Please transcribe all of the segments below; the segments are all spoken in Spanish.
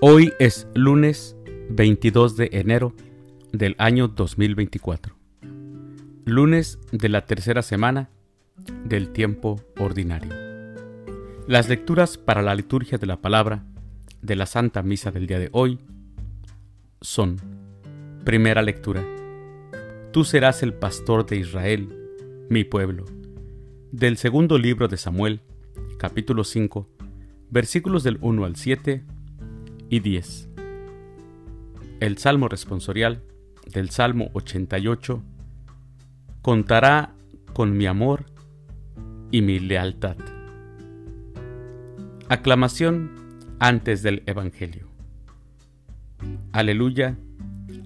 Hoy es lunes 22 de enero del año 2024, lunes de la tercera semana del tiempo ordinario. Las lecturas para la liturgia de la palabra de la Santa Misa del día de hoy son, primera lectura, Tú serás el pastor de Israel, mi pueblo, del segundo libro de Samuel, capítulo 5, versículos del 1 al 7, y 10. El Salmo responsorial del Salmo 88 contará con mi amor y mi lealtad. Aclamación antes del Evangelio. Aleluya,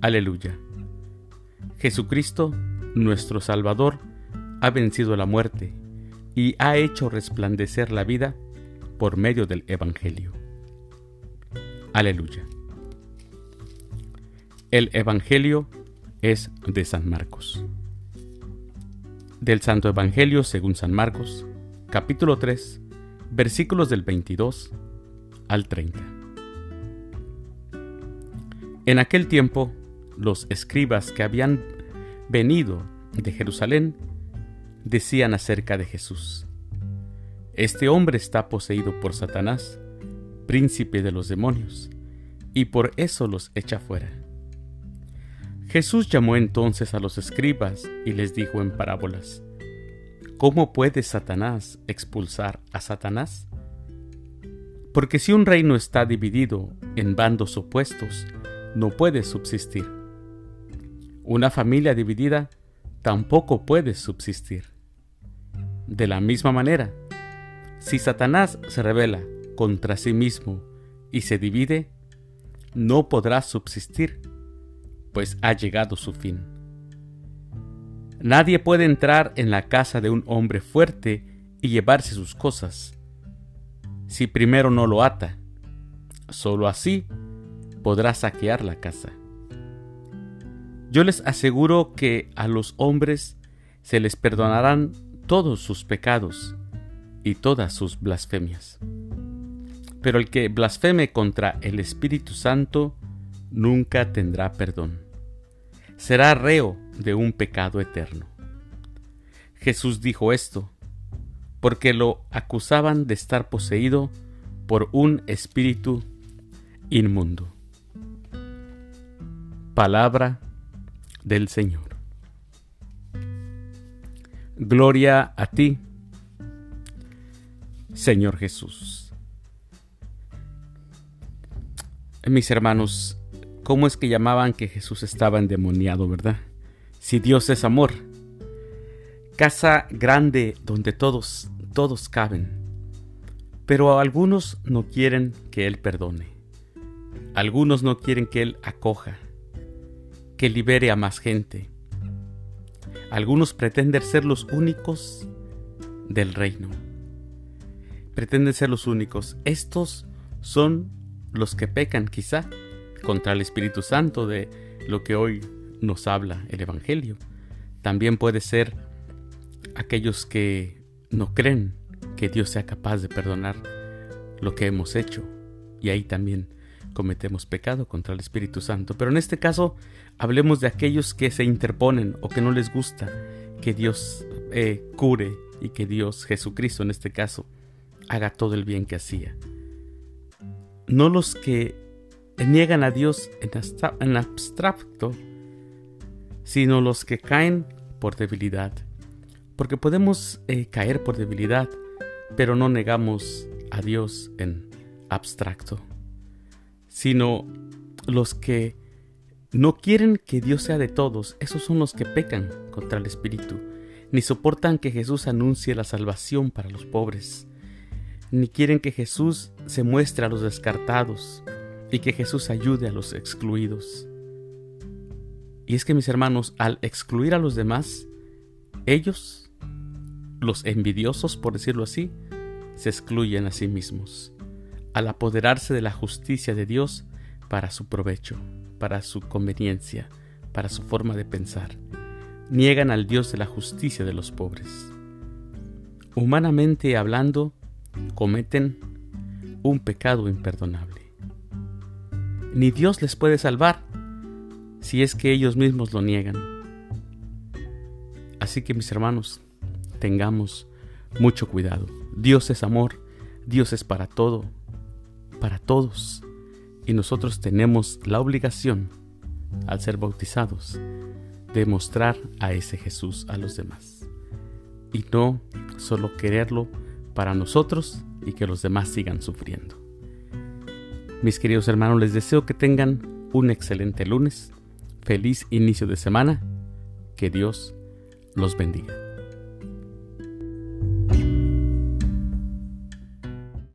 aleluya. Jesucristo, nuestro Salvador, ha vencido la muerte y ha hecho resplandecer la vida por medio del Evangelio. Aleluya. El Evangelio es de San Marcos. Del Santo Evangelio según San Marcos, capítulo 3, versículos del 22 al 30. En aquel tiempo, los escribas que habían venido de Jerusalén decían acerca de Jesús, Este hombre está poseído por Satanás príncipe de los demonios, y por eso los echa fuera. Jesús llamó entonces a los escribas y les dijo en parábolas, ¿Cómo puede Satanás expulsar a Satanás? Porque si un reino está dividido en bandos opuestos, no puede subsistir. Una familia dividida tampoco puede subsistir. De la misma manera, si Satanás se revela contra sí mismo y se divide, no podrá subsistir, pues ha llegado su fin. Nadie puede entrar en la casa de un hombre fuerte y llevarse sus cosas, si primero no lo ata. Solo así podrá saquear la casa. Yo les aseguro que a los hombres se les perdonarán todos sus pecados y todas sus blasfemias. Pero el que blasfeme contra el Espíritu Santo nunca tendrá perdón. Será reo de un pecado eterno. Jesús dijo esto porque lo acusaban de estar poseído por un espíritu inmundo. Palabra del Señor. Gloria a ti, Señor Jesús. Mis hermanos, ¿cómo es que llamaban que Jesús estaba endemoniado, verdad? Si Dios es amor. Casa grande donde todos, todos caben. Pero algunos no quieren que Él perdone. Algunos no quieren que Él acoja, que libere a más gente. Algunos pretenden ser los únicos del reino. Pretenden ser los únicos. Estos son los que pecan quizá contra el Espíritu Santo de lo que hoy nos habla el Evangelio. También puede ser aquellos que no creen que Dios sea capaz de perdonar lo que hemos hecho. Y ahí también cometemos pecado contra el Espíritu Santo. Pero en este caso hablemos de aquellos que se interponen o que no les gusta que Dios eh, cure y que Dios, Jesucristo en este caso, haga todo el bien que hacía no los que niegan a Dios en abstracto, sino los que caen por debilidad. Porque podemos eh, caer por debilidad, pero no negamos a Dios en abstracto, sino los que no quieren que Dios sea de todos, esos son los que pecan contra el Espíritu, ni soportan que Jesús anuncie la salvación para los pobres ni quieren que Jesús se muestre a los descartados y que Jesús ayude a los excluidos. Y es que mis hermanos, al excluir a los demás, ellos, los envidiosos por decirlo así, se excluyen a sí mismos, al apoderarse de la justicia de Dios para su provecho, para su conveniencia, para su forma de pensar. Niegan al Dios de la justicia de los pobres. Humanamente hablando, cometen un pecado imperdonable. ni Dios les puede salvar si es que ellos mismos lo niegan. Así que mis hermanos, tengamos mucho cuidado. Dios es amor, Dios es para todo, para todos. Y nosotros tenemos la obligación, al ser bautizados, de mostrar a ese Jesús a los demás. Y no solo quererlo para nosotros y que los demás sigan sufriendo. Mis queridos hermanos, les deseo que tengan un excelente lunes, feliz inicio de semana, que Dios los bendiga.